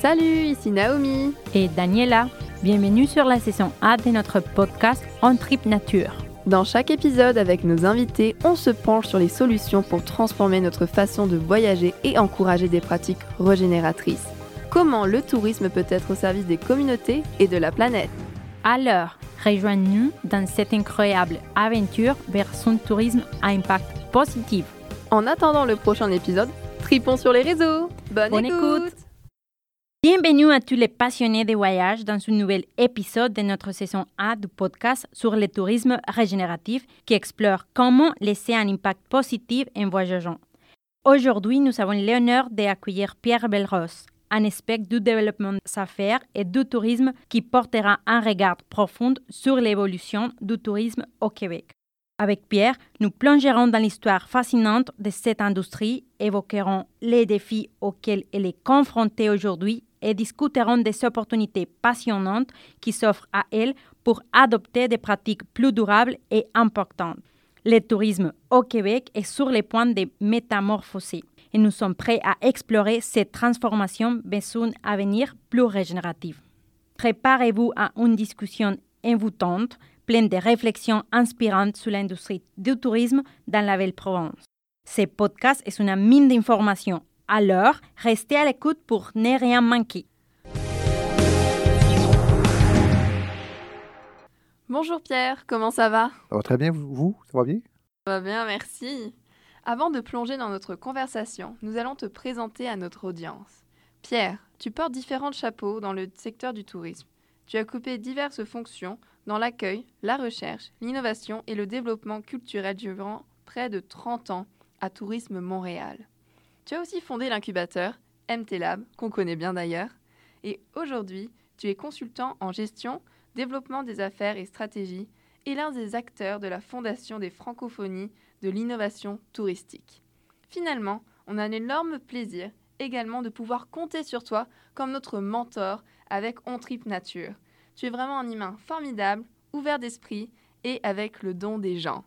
Salut, ici Naomi et Daniela. Bienvenue sur la saison A de notre podcast On Trip Nature. Dans chaque épisode, avec nos invités, on se penche sur les solutions pour transformer notre façon de voyager et encourager des pratiques régénératrices. Comment le tourisme peut être au service des communautés et de la planète? Alors, rejoignez-nous dans cette incroyable aventure vers son tourisme à impact positif. En attendant le prochain épisode, tripons sur les réseaux. Bonne, écoute. Bienvenue à tous les passionnés de voyage dans ce nouvel épisode de notre saison A du podcast sur le tourisme régénératif qui explore comment laisser un impact positif en voyageant. Aujourd'hui, nous avons l'honneur d'accueillir Pierre Belros, un expert du développement des affaires et du tourisme qui portera un regard profond sur l'évolution du tourisme au Québec. Avec Pierre, nous plongerons dans l'histoire fascinante de cette industrie, évoquerons les défis auxquels elle est confrontée aujourd'hui et discuterons des opportunités passionnantes qui s'offrent à elle pour adopter des pratiques plus durables et importantes. Le tourisme au Québec est sur le point de métamorphoser et nous sommes prêts à explorer cette transformation vers un avenir plus régénératif. Préparez-vous à une discussion envoûtante, pleine de réflexions inspirantes sur l'industrie du tourisme dans la Belle-Provence. Ce podcast est une mine d'informations, alors restez à l'écoute pour ne rien manquer. Bonjour Pierre, comment ça va? Ça va très bien, vous Ça va bien? Ça va bien, merci. Avant de plonger dans notre conversation, nous allons te présenter à notre audience. Pierre, tu portes différents chapeaux dans le secteur du tourisme. Tu as coupé diverses fonctions dans l'accueil, la recherche, l'innovation et le développement culturel durant près de 30 ans à Tourisme Montréal. Tu as aussi fondé l'incubateur MT Lab, qu'on connaît bien d'ailleurs, et aujourd'hui, tu es consultant en gestion, développement des affaires et stratégie et l'un des acteurs de la Fondation des Francophonies de l'innovation touristique. Finalement, on a un énorme plaisir également de pouvoir compter sur toi comme notre mentor avec On Trip Nature. Tu es vraiment un humain formidable, ouvert d'esprit et avec le don des gens.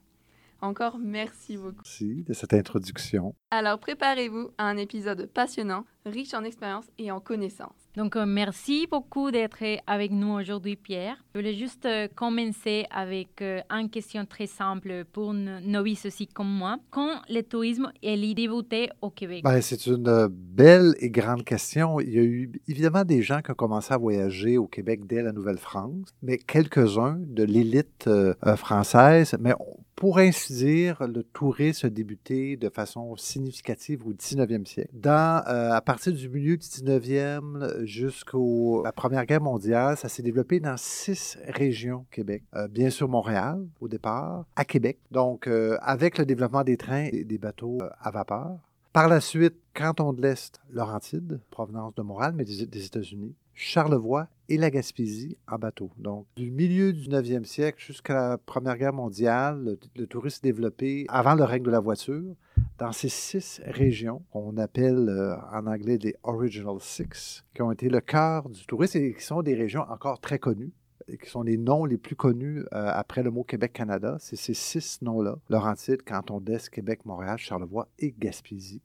Encore merci beaucoup. Merci de cette introduction. Alors préparez-vous à un épisode passionnant, riche en expérience et en connaissances. Donc euh, merci beaucoup d'être avec nous aujourd'hui Pierre. Je voulais juste euh, commencer avec euh, une question très simple pour une novice aussi comme moi. Quand le tourisme est débuté au Québec? Ben, c'est une belle et grande question. Il y a eu évidemment des gens qui ont commencé à voyager au Québec dès la Nouvelle-France, mais quelques-uns de l'élite française, mais pour ainsi dire, le tourisme a débuté de façon significative au 19e siècle. Dans, à partir du milieu du 19e, jusqu'à la Première Guerre mondiale, ça s'est développé dans six régions Québec. Euh, bien sûr, Montréal, au départ, à Québec. Donc, euh, avec le développement des trains et des bateaux euh, à vapeur. Par la suite, Canton de l'Est, Laurentide, provenance de Montréal, mais des, États-Unis. Charlevoix et la Gaspésie en bateau. Donc, du milieu du 9e siècle jusqu'à la Première Guerre mondiale, le, le tourisme développé avant le règne de la voiture dans ces six régions qu'on appelle euh, en anglais les Original Six, qui ont été le cœur du tourisme et qui sont des régions encore très connues et qui sont les noms les plus connus euh, après le mot Québec-Canada. C'est ces six noms-là, Laurentide, Canton d'Est, Québec, Montréal, Charlevoix et Gaspésie,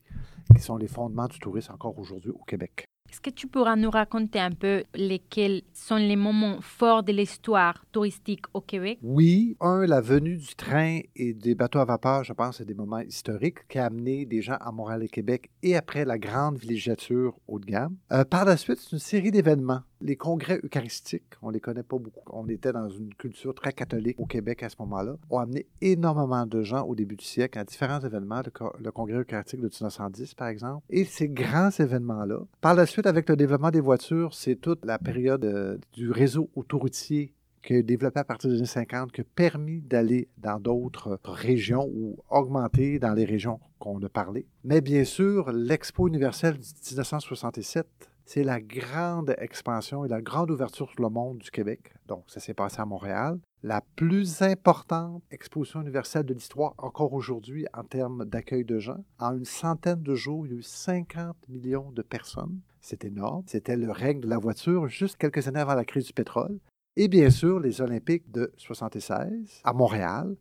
qui sont les fondements du tourisme encore aujourd'hui au Québec. Est-ce que tu pourras nous raconter un peu lesquels sont les moments forts de l'histoire touristique au Québec? Oui. Un, la venue du train et des bateaux à vapeur, je pense, c'est des moments historiques qui a amené des gens à Montréal et Québec et après la grande villégiature haut de gamme. Euh, par la suite, c'est une série d'événements les congrès eucharistiques, on les connaît pas beaucoup. On était dans une culture très catholique au Québec à ce moment-là, ont amené énormément de gens au début du siècle à différents événements, le, congrès eucharistique de 1910 par exemple. Et ces grands événements-là, par la suite avec le développement des voitures, c'est toute la période euh, du réseau autoroutier qui a développé à partir des années 50, qui a permis d'aller dans d'autres régions ou augmenter dans les régions qu'on a parlé. Mais bien sûr, l'Expo universelle de 1967 c'est la grande expansion et la grande ouverture sur le monde du Québec. Donc, ça s'est passé à Montréal. La plus importante exposition universelle de l'histoire encore aujourd'hui en termes d'accueil de gens. En une centaine de jours, il y a eu 50 millions de personnes. C'est énorme. C'était le règne de la voiture juste quelques années avant la crise du pétrole. Et bien sûr, les Olympiques de 76 à Montréal,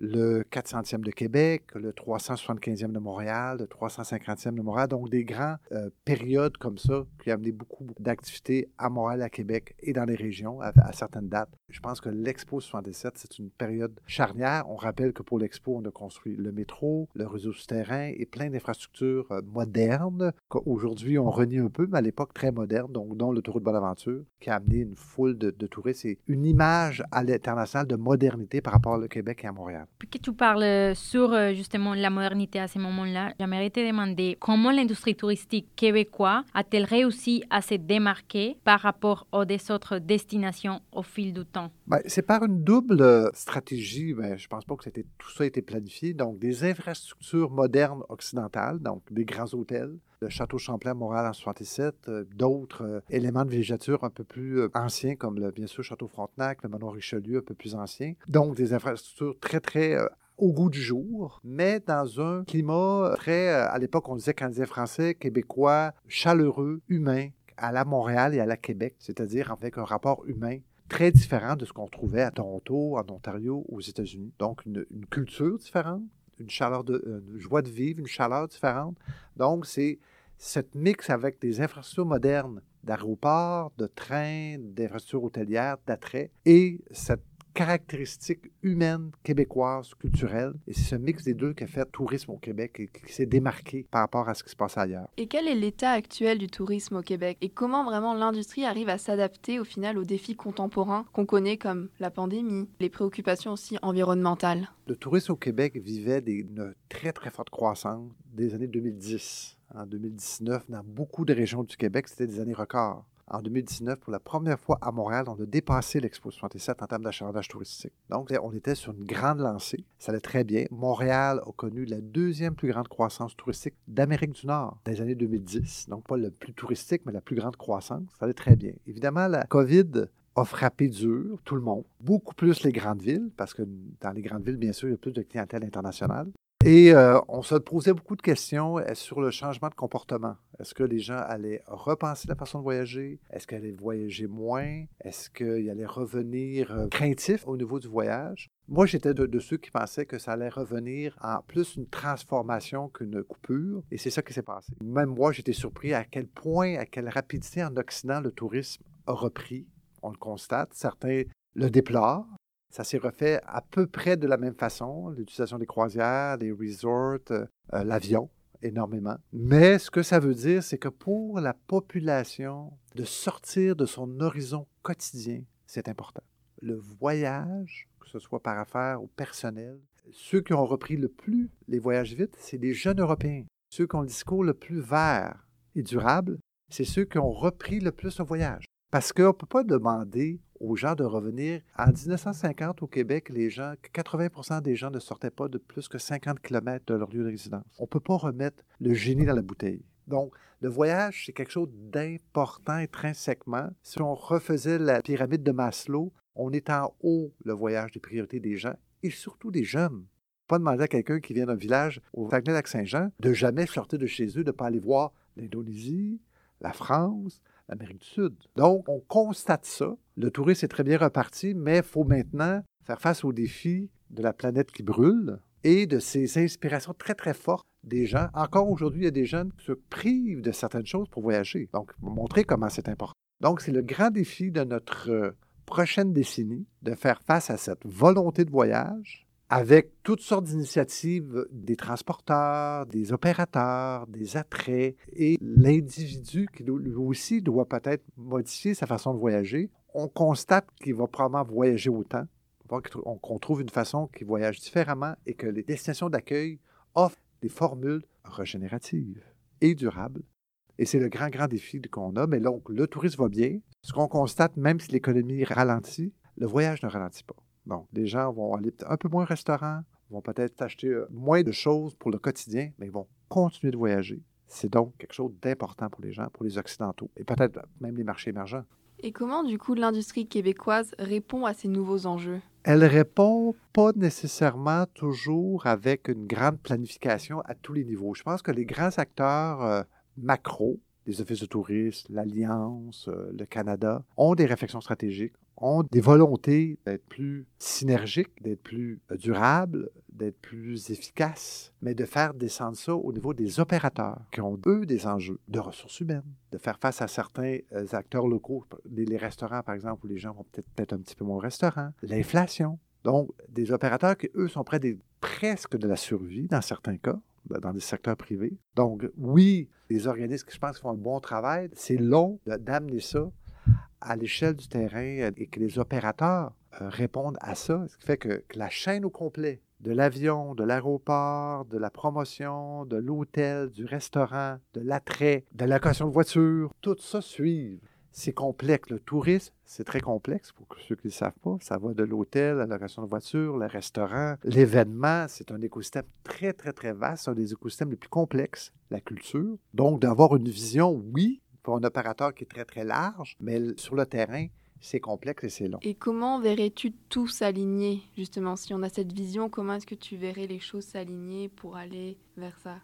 le 400e de Québec, le 375e de Montréal, le 350e de Montréal, donc des grands euh, périodes comme ça qui ont amené beaucoup, d'activités à Montréal, à Québec et dans les régions à, certaines dates. Je pense que l'Expo 77, c'est une période charnière. On rappelle que pour l'Expo, on a construit le métro, le réseau souterrain et plein d'infrastructures euh, modernes qu'aujourd'hui on renie un peu, mais à l'époque très moderne, donc dont l'autoroute Bonaventure, qui a amené une foule de, de touristes et une image à l'international de modernité par rapport au Québec et à Montréal. Puisque tu parles sur euh, justement la modernité à ce moment-là, j'aimerais te demander comment l'industrie touristique québécoise a-t-elle réussi à se démarquer par rapport aux autres destinations au fil du temps? Ben, c'est par une double euh, stratégie. Ben, je ne pense pas que tout ça a été planifié. Donc, des infrastructures modernes occidentales, donc des grands hôtels, le château Champlain à Montréal en 67, euh, d'autres éléments de végétature un peu plus anciens, comme le, bien sûr château Frontenac, le manoir Richelieu un peu plus ancien. Donc, des infrastructures très, très euh, au goût du jour, mais dans un climat très, euh, à l'époque, on disait canadien-français, québécois, chaleureux, humain, à la Montréal et à la Québec, c'est-à-dire avec un rapport humain très différent de ce qu'on trouvait à Toronto, en Ontario, aux États-Unis. Donc, une, culture différente, une chaleur de, une joie de vivre, une chaleur différente. Donc, c'est cette mix avec des infrastructures modernes d'aéroports, de trains, d'infrastructures hôtelières, d'attrait, et cette caractéristiques humaines, québécoises, culturelles. Et c'est ce mix des deux qui a fait tourisme au Québec et qui s'est démarqué par rapport à ce qui se passe ailleurs. Et quel est l'état actuel du tourisme au Québec? Et comment vraiment l'industrie arrive à s'adapter au final aux défis contemporains qu'on connaît comme la pandémie, les préoccupations aussi environnementales? Le tourisme au Québec vivait des, une très très forte croissance des années 2010. En 2019, dans beaucoup de régions du Québec, c'était des années records en 2019, pour la première fois à Montréal, on a dépassé l'Expo 67 en termes d'achalandage touristique. Donc, on était sur une grande lancée. Ça allait très bien. Montréal a connu la deuxième plus grande croissance touristique d'Amérique du Nord dans les années 2010. Donc, pas le plus touristique, mais la plus grande croissance. Ça allait très bien. Évidemment, la COVID a frappé dur tout le monde, beaucoup plus les grandes villes, parce que dans les grandes villes, bien sûr, il y a plus de clientèle internationale. Et euh, on se posait beaucoup de questions euh, sur le changement de comportement. Est-ce que les gens allaient repenser la façon de voyager? Est-ce qu'ils allaient voyager moins? Est-ce qu'ils allaient revenir euh, craintifs au niveau du voyage? Moi, j'étais de, ceux qui pensaient que ça allait revenir en plus une transformation qu'une coupure, et c'est ça qui s'est passé. Même moi, j'étais surpris à quel point, à quelle rapidité en Occident le tourisme a repris. On le constate. Certains le déplorent, ça s'est refait à peu près de la même façon, l'utilisation des croisières, des resorts, euh, euh, l'avion, énormément. Mais ce que ça veut dire, c'est que pour la population, de sortir de son horizon quotidien, c'est important. Le voyage, que ce soit par affaires ou personnel, ceux qui ont repris le plus les voyages vite, c'est les jeunes Européens. Ceux qui ont le discours le plus vert et durable, c'est ceux qui ont repris le plus le voyage. Parce qu'on ne peut pas demander aux gens de revenir. En 1950, au Québec, les gens, 80 des gens ne sortaient pas de plus que 50 km de leur lieu de résidence. On ne peut pas remettre le génie dans la bouteille. Donc, le voyage, c'est quelque chose d'important intrinsèquement. Si on refaisait la pyramide de Maslow, on est en haut le voyage des priorités des gens et surtout des jeunes. Pas demander à quelqu'un qui vient d'un village au Saguenay-Lac-Saint-Jean de jamais sortir de chez eux, de ne pas aller voir l'Indonésie, la France, l'Amérique du Sud. Donc, on constate ça. Le tourisme est très bien reparti, mais il faut maintenant faire face aux défis de la planète qui brûle et de ces inspirations très, très fortes des gens. Encore aujourd'hui, il y a des jeunes qui se privent de certaines choses pour voyager. Donc, montrer comment c'est important. Donc, c'est le grand défi de notre euh, prochaine décennie de faire face à cette volonté de voyage avec toutes sortes d'initiatives des transporteurs, des opérateurs, des attraits, et l'individu qui lui aussi doit peut-être modifier sa façon de voyager. On constate qu'il va probablement voyager autant, qu'on trouve une façon qui voyage différemment et que les destinations d'accueil offrent des formules régénératives et durables. Et c'est le grand, grand défi qu'on a. Mais donc, le tourisme va bien. Ce qu'on constate, même si l'économie ralentit, le voyage ne ralentit pas. Donc, les gens vont aller un peu moins au restaurant, vont peut-être acheter euh, moins de choses pour le quotidien, mais ils vont continuer de voyager. C'est donc quelque chose d'important pour les gens, pour les Occidentaux, et peut-être même les marchés émergents. Et comment, du coup, l'industrie québécoise répond à ces nouveaux enjeux? Elle répond pas nécessairement toujours avec une grande planification à tous les niveaux. Je pense que les grands acteurs euh, macro, les offices de tourisme, l'Alliance, euh, le Canada, ont des réflexions stratégiques, ont des volontés d'être plus synergiques, d'être plus euh, durables, d'être plus efficaces, mais de faire descendre ça au niveau des opérateurs qui ont, eux, des enjeux de ressources humaines, de faire face à certains euh, acteurs locaux, les restaurants, par exemple, où les gens vont peut-être peut un petit peu moins au restaurant, l'inflation. Donc, des opérateurs qui, eux, sont près presque de la survie dans certains cas, dans des secteurs privés. Donc, oui, les organismes qui, je pense, font un bon travail, c'est long d'amener ça à l'échelle du terrain euh, et que les opérateurs euh, répondent à ça, ce qui fait que, la chaîne au complet, de l'avion, de l'aéroport, de la promotion, de l'hôtel, du restaurant, de l'attrait, de la location de voiture, tout ça suit. C'est complexe. Le tourisme, c'est très complexe pour ceux qui ne le savent pas. Ça va de l'hôtel, la location de voiture, le restaurant, l'événement. C'est un écosystème très, très, très vaste. Un des écosystèmes les plus complexes, la culture. Donc, d'avoir une vision, oui, pour un opérateur qui est très, très large, mais sur le terrain, c'est complexe et c'est long. Et comment verrais-tu tout s'aligner, justement? Si on a cette vision, comment est-ce que tu verrais les choses s'aligner pour aller vers ça?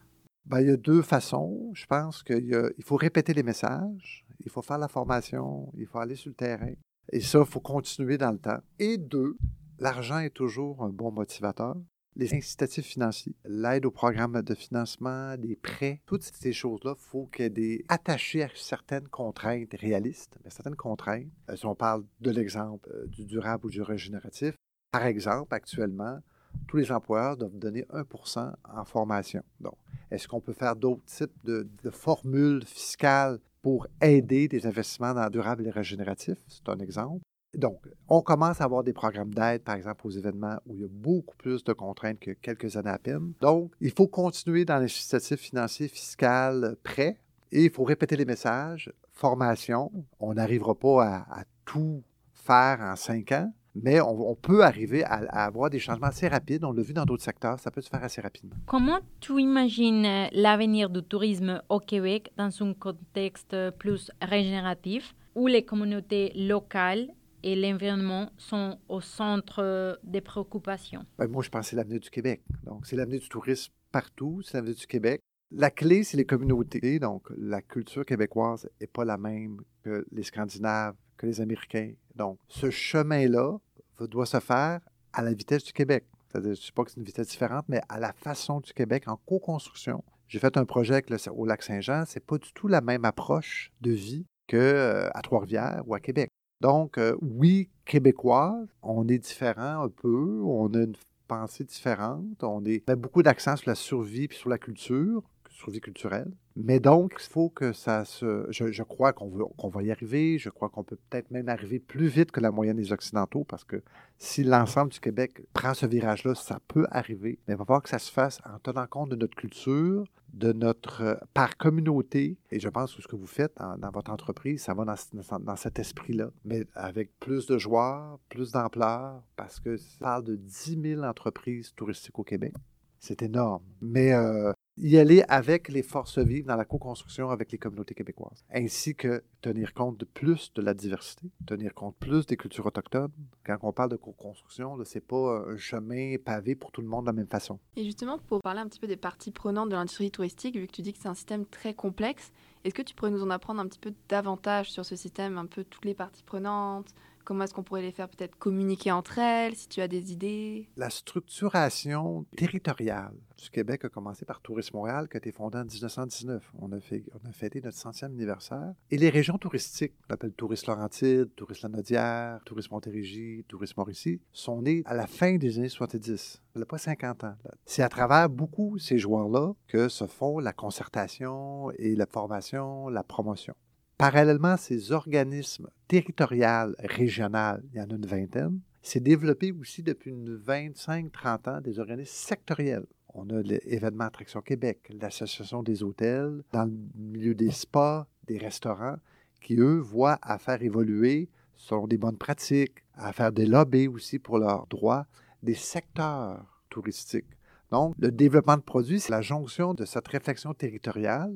Ben, il y a deux façons. Je pense qu'il faut répéter les messages, il faut faire la formation, il faut aller sur le terrain. Et ça, il faut continuer dans le temps. Et deux, l'argent est toujours un bon motivateur les incitatifs financiers, l'aide au programme de financement, des prêts, toutes ces choses-là, il faut ait des attachés à certaines contraintes réalistes, mais certaines contraintes. Euh, si on parle de l'exemple euh, du durable ou du régénératif, par exemple, actuellement, tous les employeurs doivent donner 1% en formation. Donc, est-ce qu'on peut faire d'autres types de, de, formules fiscales pour aider des investissements dans le durable et régénératif? C'est un exemple. Donc, on commence à avoir des programmes d'aide, par exemple, aux événements où il y a beaucoup plus de contraintes que quelques années à peine. Donc, il faut continuer dans l'incitatif financier, fiscal, prêt, et il faut répéter les messages, formation. On n'arrivera pas à, tout faire en cinq ans, mais on, peut arriver à, avoir des changements assez rapides. On l'a vu dans d'autres secteurs, ça peut se faire assez rapidement. Comment tu imagines euh, l'avenir du tourisme au Québec dans un contexte plus régénératif où les communautés locales et l'environnement sont au centre des préoccupations? Ben, moi, je pense que c'est l'avenir du Québec. Donc, c'est l'avenir du tourisme partout, c'est l'avenir du Québec. La clé, c'est les communautés. Donc, la culture québécoise n'est pas la même que les Scandinaves, que les Américains. Donc, ce chemin-là doit se faire à la vitesse du Québec. Je ne sais pas que c'est une vitesse différente, mais à la façon du Québec, en co-construction. J'ai fait un projet au lac Saint-Jean. C'est pas du tout la même approche de vie qu'à euh, Trois-Rivières ou à Québec. Donc, euh, oui, québécoise, on est différent un peu, on a une pensée différente, on, est, beaucoup d'accent sur la survie et sur la culture, survie culturelle. Mais donc, il faut que ça se. Je, crois qu'on qu'on va y arriver. Je crois qu'on peut peut-être même arriver plus vite que la moyenne des Occidentaux parce que si l'ensemble du Québec prend ce virage-là, ça peut arriver. Mais il va falloir que ça se fasse en tenant compte de notre culture, de notre. Euh, par communauté. Et je pense que ce que vous faites dans, votre entreprise, ça va dans, dans cet esprit-là. Mais avec plus de joie, plus d'ampleur, parce que ça parle de 10 000 entreprises touristiques au Québec. C'est énorme. Mais euh, y aller avec les forces vives dans la co-construction avec les communautés québécoises, ainsi que tenir compte de plus de la diversité, tenir compte plus des cultures autochtones. Quand on parle de co-construction, ce n'est pas un chemin pavé pour tout le monde de la même façon. Et justement, pour parler un petit peu des parties prenantes de l'industrie touristique, vu que tu dis que c'est un système très complexe, est-ce que tu pourrais nous en apprendre un petit peu davantage sur ce système, un peu toutes les parties prenantes Comment est-ce qu'on pourrait les faire peut-être communiquer entre elles, si tu as des idées? La structuration territoriale du Québec a commencé par Tourisme Montréal, qui a été fondé en 1919. On a, fait, on a fêté notre centième anniversaire. Et les régions touristiques, on appelle Tourisme Laurentide, Tourisme Lanaudière, Tourisme Montérégie, Tourisme Mauricie, sont nés à la fin des années 70. Il n'y a pas 50 ans. C'est à travers beaucoup ces joueurs-là que se font la concertation et la formation, la promotion. Parallèlement, ces organismes territoriaux, régionaux, il y en a une vingtaine, s'est développé aussi depuis une 25-30 ans des organismes sectoriels. On a l'événement Attraction Québec, l'Association des hôtels, dans le milieu des spas, des restaurants, qui, eux, voient à faire évoluer, selon des bonnes pratiques, à faire des lobbies aussi pour leurs droits, des secteurs touristiques. Donc, le développement de produits, c'est la jonction de cette réflexion territoriale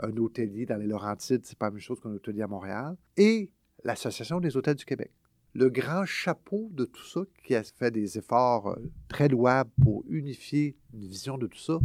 un hôtelier dans les Laurentides, c'est pas la même chose qu'un hôtelier à Montréal, et l'Association des hôtels du Québec. Le grand chapeau de tout ça, qui a fait des efforts euh, très louables pour unifier une vision de tout ça,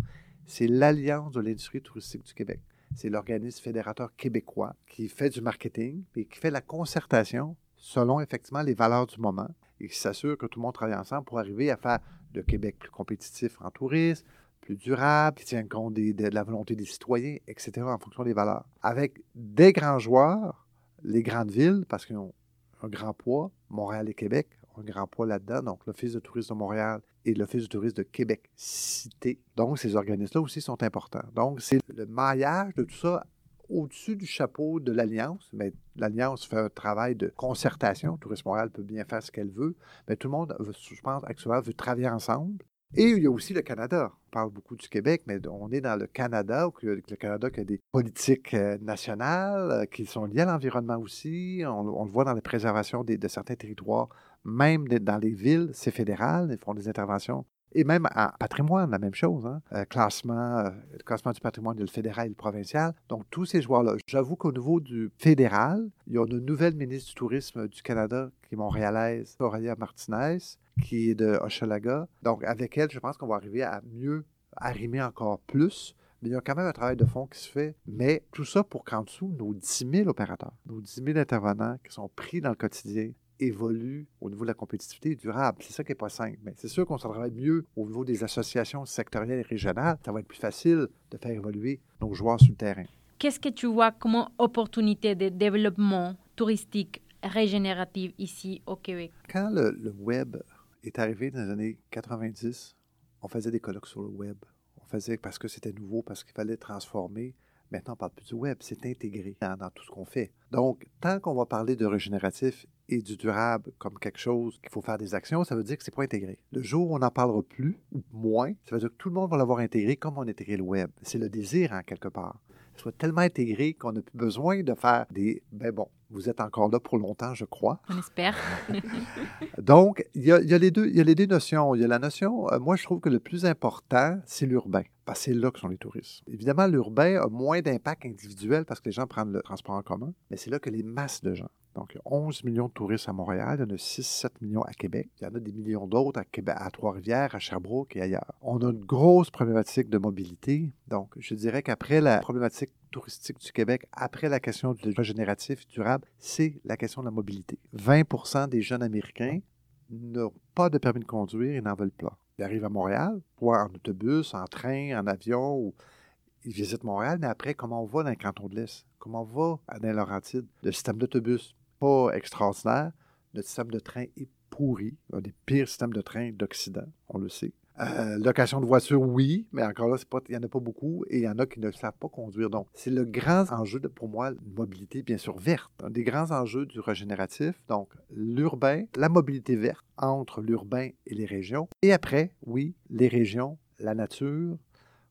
c'est l'Alliance de l'industrie touristique du Québec. C'est l'organisme fédérateur québécois qui fait du marketing et qui fait la concertation selon effectivement les valeurs du moment et qui s'assure que tout le monde travaille ensemble pour arriver à faire de Québec plus compétitif en tourisme, plus durable, qui tient compte de la volonté des citoyens, etc., en fonction des valeurs. Avec des grands joueurs, les grandes villes, parce qu'ils ont un grand poids, Montréal et Québec ont un grand poids là-dedans, donc l'Office de tourisme de Montréal et l'Office de tourisme de Québec Cité. Donc, ces organismes-là aussi sont importants. Donc, c'est le maillage de tout ça au-dessus du chapeau de l'Alliance, mais l'Alliance fait un travail de concertation. Tourisme Montréal peut bien faire ce qu'elle veut, mais tout le monde, je pense, actuellement, veut travailler ensemble. Et il y a aussi le Canada. On parle beaucoup du Québec, mais on est dans le Canada, le Canada qui a des politiques euh, nationales euh, qui sont liées à l'environnement aussi. On, le voit dans la préservation de certains territoires, même dans les villes, c'est fédéral, ils font des interventions et même en patrimoine, la même chose. Hein? Euh, classement, euh, classement du patrimoine, le fédéral et le provincial. Donc, tous ces joueurs-là. J'avoue qu'au niveau du fédéral, il y a une nouvelle ministre du Tourisme du Canada qui est montréalaise, Aurélia Martinez, qui est de Hochelaga. Donc, avec elle, je pense qu'on va arriver à mieux arrimer encore plus. Mais il y a quand même un travail de fond qui se fait. Mais tout ça pour qu'en dessous, nos 10 000 opérateurs, nos 10 000 intervenants qui sont pris dans le quotidien évolue au niveau de la compétitivité durable. C'est ça qui n'est pas simple. Mais c'est sûr qu'on se travaille mieux au niveau des associations sectorielles et régionales. Ça va être plus facile de faire évoluer nos joueurs sur le terrain. Qu'est-ce que tu vois comme opportunité de développement touristique régénératif ici au Québec? Quand le, le web est arrivé dans les années 90, on faisait des colloques sur le web. On faisait parce que c'était nouveau, parce qu'il fallait transformer. Maintenant, on ne parle plus du web, c'est intégré dans, tout ce qu'on fait. Donc, tant qu'on va parler de régénératif et du durable comme quelque chose qu'il faut faire des actions, ça veut dire que c'est pas intégré. Le jour où on n'en parlera plus ou moins, ça veut dire que tout le monde va l'avoir intégré comme on a intégré le web. C'est le désir en quelque part soit tellement intégré qu'on n'a plus besoin de faire des. Ben bon, vous êtes encore là pour longtemps, je crois. On espère. Donc, il y, a, les deux, il y a les deux notions. Il y a la notion, euh, moi, je trouve que le plus important, c'est l'urbain. Parce que c'est là que sont les touristes. Évidemment, l'urbain a moins d'impact individuel parce que les gens prennent le transport en commun, mais c'est là que les masses de gens donc, il y a 11 millions de touristes à Montréal, il y en a 6-7 millions à Québec, il y en a des millions d'autres à, à Trois-Rivières, à Sherbrooke et ailleurs. On a une grosse problématique de mobilité. Donc, je dirais qu'après la problématique touristique du Québec, après la question du régénératif durable, c'est la question de la mobilité. 20% des jeunes Américains n'ont pas de permis de conduire et n'en veulent pas. Ils arrivent à Montréal, soit en autobus, en train, en avion, ou ils visitent Montréal, mais après, comment on va dans le canton de l'Est? Comment on va dans Laurentides? Le système d'autobus, pas extraordinaire. Notre système de train est pourri, un des pires systèmes de train d'Occident, on le sait. Euh, location de voiture, oui, mais encore là, il n'y en a pas beaucoup et il y en a qui ne savent pas conduire. Donc, c'est le grand enjeu, de, pour moi, une mobilité bien sûr verte. Un des grands enjeux du régénératif, donc l'urbain, la mobilité verte entre l'urbain et les régions. Et après, oui, les régions, la nature,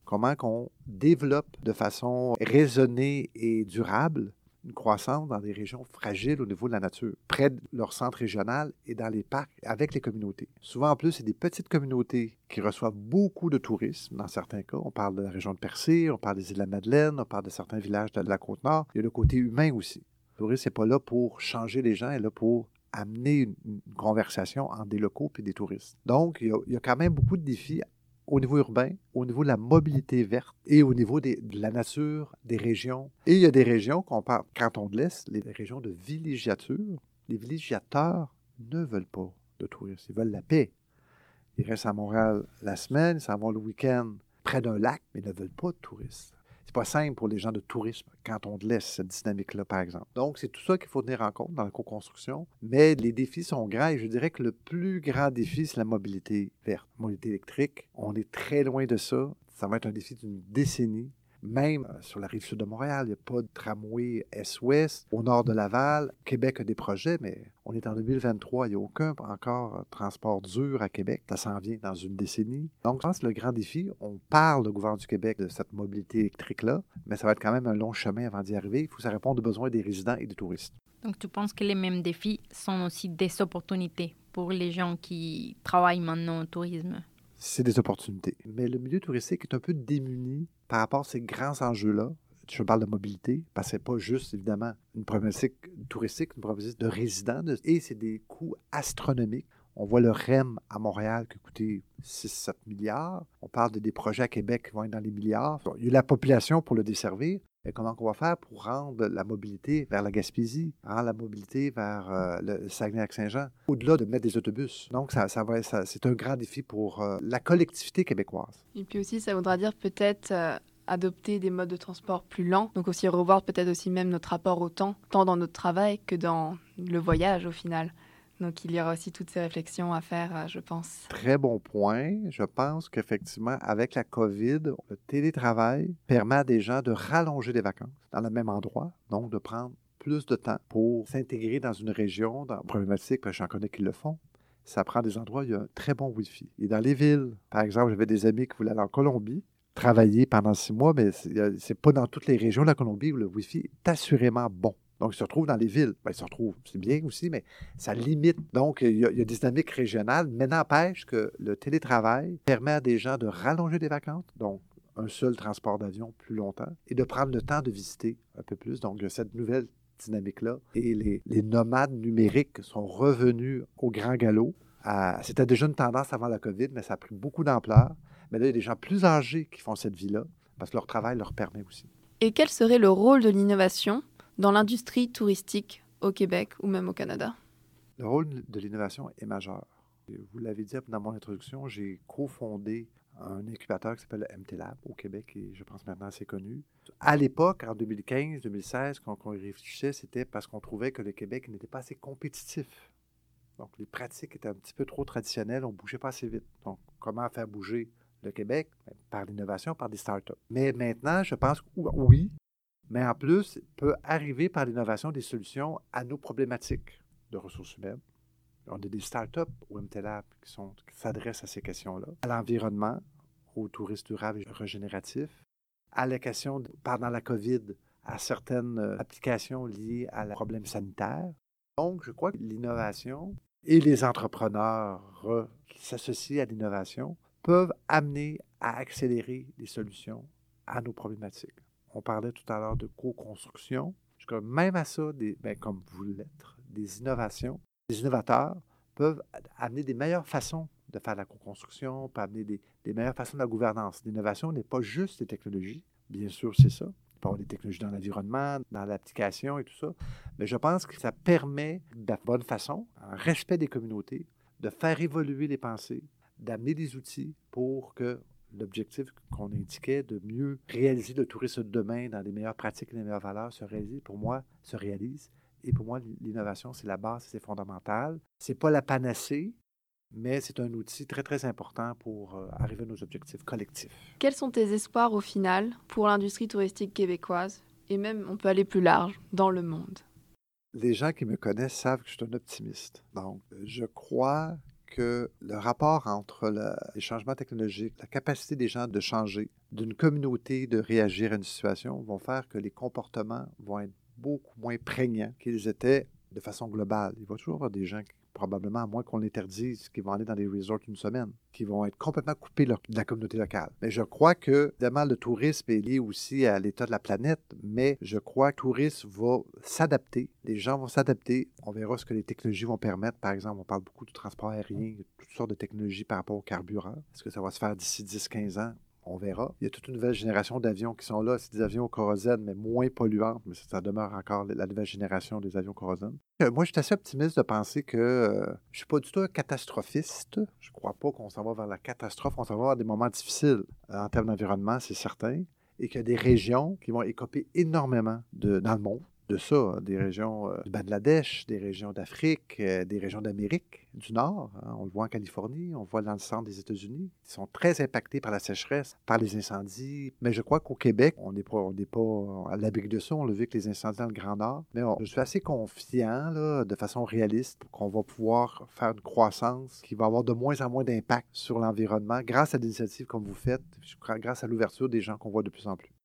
comment qu'on développe de façon raisonnée et durable une croissance dans des régions fragiles au niveau de la nature, près de leur centre régional et dans les parcs avec les communautés. Souvent, en plus, c'est des petites communautés qui reçoivent beaucoup de tourisme dans certains cas. On parle de la région de Percé, on parle des îles de la Madeleine, on parle de certains villages de la Côte-Nord. Il y a le côté humain aussi. Le tourisme n'est pas là pour changer les gens, il est là pour amener une, conversation entre des locaux et des touristes. Donc, il y, a, il y a quand même beaucoup de défis au niveau urbain, au niveau de la mobilité verte et au niveau de la nature des régions. Et il y a des régions qu'on parle, canton de l'Est, les régions de villégiature. Les villégiateurs ne veulent pas de touristes, ils veulent la paix. Ils restent à Montréal la semaine, ils s'en vont le week-end près d'un lac, mais ils ne veulent pas de touristes pas simple pour les gens de tourisme quand on laisse cette dynamique-là, par exemple. Donc, c'est tout ça qu'il faut tenir en compte dans la co-construction. Mais les défis sont grands et je dirais que le plus grand défi, c'est la mobilité verte, mobilité électrique. On est très loin de ça. Ça va être un défi d'une décennie. Même euh, sur la rive sud de Montréal, il n'y a pas de tramway est-ouest. Au nord de Laval, Québec a des projets, mais on est en 2023, il n'y a aucun encore euh, transport dur à Québec. Ça s'en vient dans une décennie. Donc, je pense que le grand défi, on parle, au gouvernement du Québec, de cette mobilité électrique-là, mais ça va être quand même un long chemin avant d'y arriver. Il faut que ça réponde aux besoins des résidents et des touristes. Donc, tu penses que les mêmes défis sont aussi des opportunités pour les gens qui travaillent maintenant au tourisme? C'est des opportunités. Mais le milieu touristique est un peu démuni par rapport à ces grands enjeux-là. Je parle de mobilité, parce que ce n'est pas juste, évidemment, une problématique touristique, une problématique de résidents, et c'est des coûts astronomiques. On voit le REM à Montréal qui coûtait 6-7 milliards. On parle de des projets à Québec qui vont être dans les milliards. Il y a la population pour le desservir, comment on va faire pour rendre la mobilité vers la Gaspésie, rendre la mobilité vers euh, le Saguenay-Lac-Saint-Jean, au-delà de mettre des autobus? Donc, c'est un grand défi pour euh, la collectivité québécoise. Et puis aussi, ça voudra dire peut-être euh, adopter des modes de transport plus lents, donc aussi revoir peut-être aussi même notre rapport au temps, tant dans notre travail que dans le voyage au final. Donc il y aura aussi toutes ces réflexions à faire, euh, je pense. Très bon point. Je pense qu'effectivement, avec la COVID, le télétravail permet à des gens de rallonger des vacances dans le même endroit, donc de prendre plus de temps pour s'intégrer dans une région, dans problématique, parce que j'en connais qui le font. Ça prend des endroits où il y a un très bon Wi-Fi. Et dans les villes, par exemple, j'avais des amis qui voulaient aller en Colombie, travailler pendant six mois, mais c'est pas dans toutes les régions de la Colombie où le Wi-Fi est assurément bon. Donc, ils se retrouvent dans les villes. Bien, ils se retrouvent, c'est bien aussi, mais ça limite. Donc, il y, a, il y, a, mais n'empêche que le télétravail permet à des gens de rallonger des vacances, donc un seul transport d'avion plus longtemps, et de prendre le temps de visiter un peu plus. Donc, il y a cette nouvelle dynamique-là. Et les, les, nomades numériques sont revenus au grand galop. C'était déjà une tendance avant la COVID, mais ça a pris beaucoup d'ampleur. Mais là, il y a des gens plus âgés qui font cette vie-là, parce que leur travail leur permet aussi. Et quel serait le rôle de l'innovation dans l'industrie touristique au Québec ou même au Canada? Le rôle de l'innovation est majeur. Vous l'avez dit dans mon introduction, j'ai cofondé un incubateur qui s'appelle MT Lab au Québec et je pense maintenant assez connu. À l'époque, en 2015-2016, quand on réfléchissait, c'était parce qu'on trouvait que le Québec n'était pas assez compétitif. Donc, les pratiques étaient un petit peu trop traditionnelles, on ne bougeait pas assez vite. Donc, comment faire bouger le Québec? Par l'innovation, par des startups. Mais maintenant, je pense que oui, mais en plus, peut arriver par l'innovation des solutions à nos problématiques de ressources humaines. On a des startups au MTLab qui, qui s'adressent à ces questions-là, à l'environnement, au tourisme durable et régénératif, à la question, pendant la COVID, à certaines euh, applications liées à la problème sanitaire. Donc, je crois que l'innovation et les entrepreneurs qui s'associent à l'innovation peuvent amener à accélérer les solutions à nos problématiques. On parlait tout à l'heure de co-construction. Même à ça, ben, comme vous l'êtes, des innovations, des innovateurs peuvent amener des meilleures façons de faire la co-construction, peuvent amener des, meilleures façons de la gouvernance. L'innovation n'est pas juste des technologies, bien sûr, c'est ça. Il peut y avoir des technologies dans l'environnement, dans l'application et tout ça. Mais je pense que ça permet, de la bonne façon, en respect des communautés, de faire évoluer les pensées, d'amener des outils pour que l'objectif qu'on indiquait de mieux réaliser le tourisme de demain dans les meilleures pratiques et les meilleures valeurs se réalise, pour moi, se réalise. Et pour moi, l'innovation, c'est la base, c'est fondamental. C'est pas la panacée, mais c'est un outil très, très important pour euh, arriver à nos objectifs collectifs. Quels sont tes espoirs au final pour l'industrie touristique québécoise et même, on peut aller plus large, dans le monde? Les gens qui me connaissent savent que je suis un optimiste. Donc, je crois que le rapport entre le, les changements technologiques, la capacité des gens de changer, d'une communauté de réagir à une situation, vont faire que les comportements vont être beaucoup moins prégnants qu'ils étaient de façon globale. Il va toujours y avoir des gens qui probablement, à moins qu'on l'interdise, qui vont aller dans des resorts une semaine, qui vont être complètement coupés de la communauté locale. Mais je crois que, évidemment, le tourisme est lié aussi à l'état de la planète, mais je crois que le tourisme va s'adapter, les gens vont s'adapter, on verra ce que les technologies vont permettre. Par exemple, on parle beaucoup du transport aérien, toutes sortes de technologies par rapport au carburant. Est-ce que ça va se faire d'ici 10-15 ans? On verra. Il y a toute une nouvelle génération d'avions qui sont là. C'est des avions kérosène, mais moins polluants, mais ça demeure encore la nouvelle génération des avions kérosène. Euh, moi, je suis assez optimiste de penser que euh, je ne suis pas du tout un catastrophiste. Je ne crois pas qu'on s'en va vers la catastrophe. On s'en va vers des moments difficiles euh, en termes d'environnement, c'est certain. Et qu'il y a des régions qui vont écoper énormément dans le monde de ça, hein, des régions du Bangladesh, des régions d'Afrique, des régions d'Amérique du Nord. Hein, on le voit en Californie, on le voit dans le centre des États-Unis. Ils sont très impactés par la sécheresse, par les incendies. Mais je crois qu'au Québec, on n'est pas, pas à l'abri de ça. On l'a vu avec les incendies dans le Grand Nord. Mais je suis assez confiant, de façon réaliste, qu'on va pouvoir faire une croissance qui va avoir de moins en moins d'impact sur l'environnement grâce à des initiatives comme vous faites, grâce à l'ouverture des gens qu'on voit de plus en plus.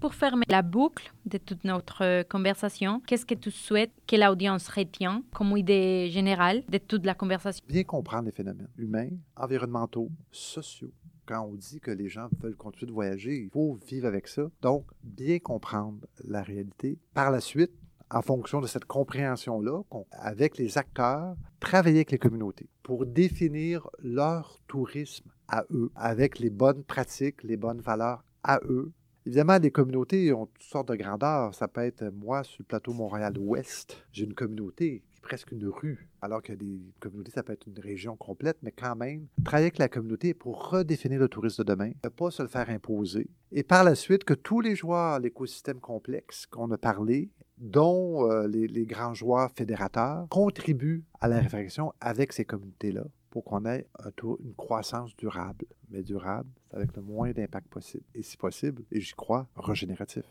Pour fermer la boucle de toute notre conversation, qu'est-ce que tu souhaites que l'audience retienne comme idée générale de toute la conversation? Bien comprendre les phénomènes humains, environnementaux, sociaux. Quand on dit que les gens veulent continuer de voyager, il faut vivre avec ça. Donc, bien comprendre la réalité. Par la suite, en fonction de cette compréhension-là, avec les acteurs, travailler avec les communautés pour définir leur tourisme à eux, avec les bonnes pratiques, les bonnes valeurs à eux, Évidemment, les communautés ont toutes sortes de grandeurs. Ça peut être, moi, sur le plateau Montréal-Ouest, j'ai une communauté qui presque une rue, alors que des communautés, ça peut être une région complète, mais quand même, travailler avec la communauté pour redéfinir le tourisme de demain, ne pas se le faire imposer. Et par la suite, que tous les joueurs, l'écosystème complexe qu'on a parlé, dont euh, les, les grands joueurs fédérateurs, contribuent à la réflexion avec ces communautés-là pour qu'on ait un taux, une croissance durable. Mais durable, c'est avec le moins d'impact possible. Et si possible, et j'y crois, régénératif.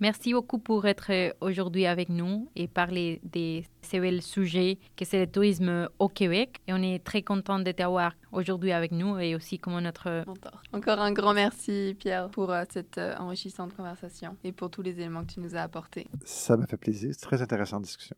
Merci beaucoup pour être aujourd'hui avec nous et parler de ce bel sujet que c'est le tourisme au Québec. Et on est très content de t'avoir aujourd'hui avec nous et aussi comme notre mentor. Encore un grand merci Pierre pour euh, cette euh, enrichissante conversation et pour tous les éléments que tu nous as apportés. Ça m'a fait plaisir. C'est très intéressante discussion.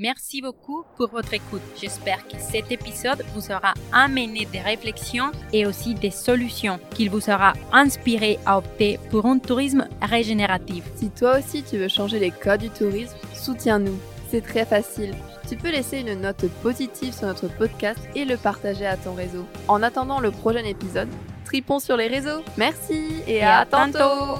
Merci beaucoup pour votre écoute. J'espère que cet épisode vous aura amené des réflexions et aussi des solutions, qu'il vous aura inspiré à opter pour un tourisme régénératif. Si toi aussi tu veux changer les codes du tourisme, soutiens-nous. C'est très facile. Tu peux laisser une note positive sur notre podcast et le partager à ton réseau. En attendant le prochain épisode, tripons sur les réseaux. Merci et, à, tantôt.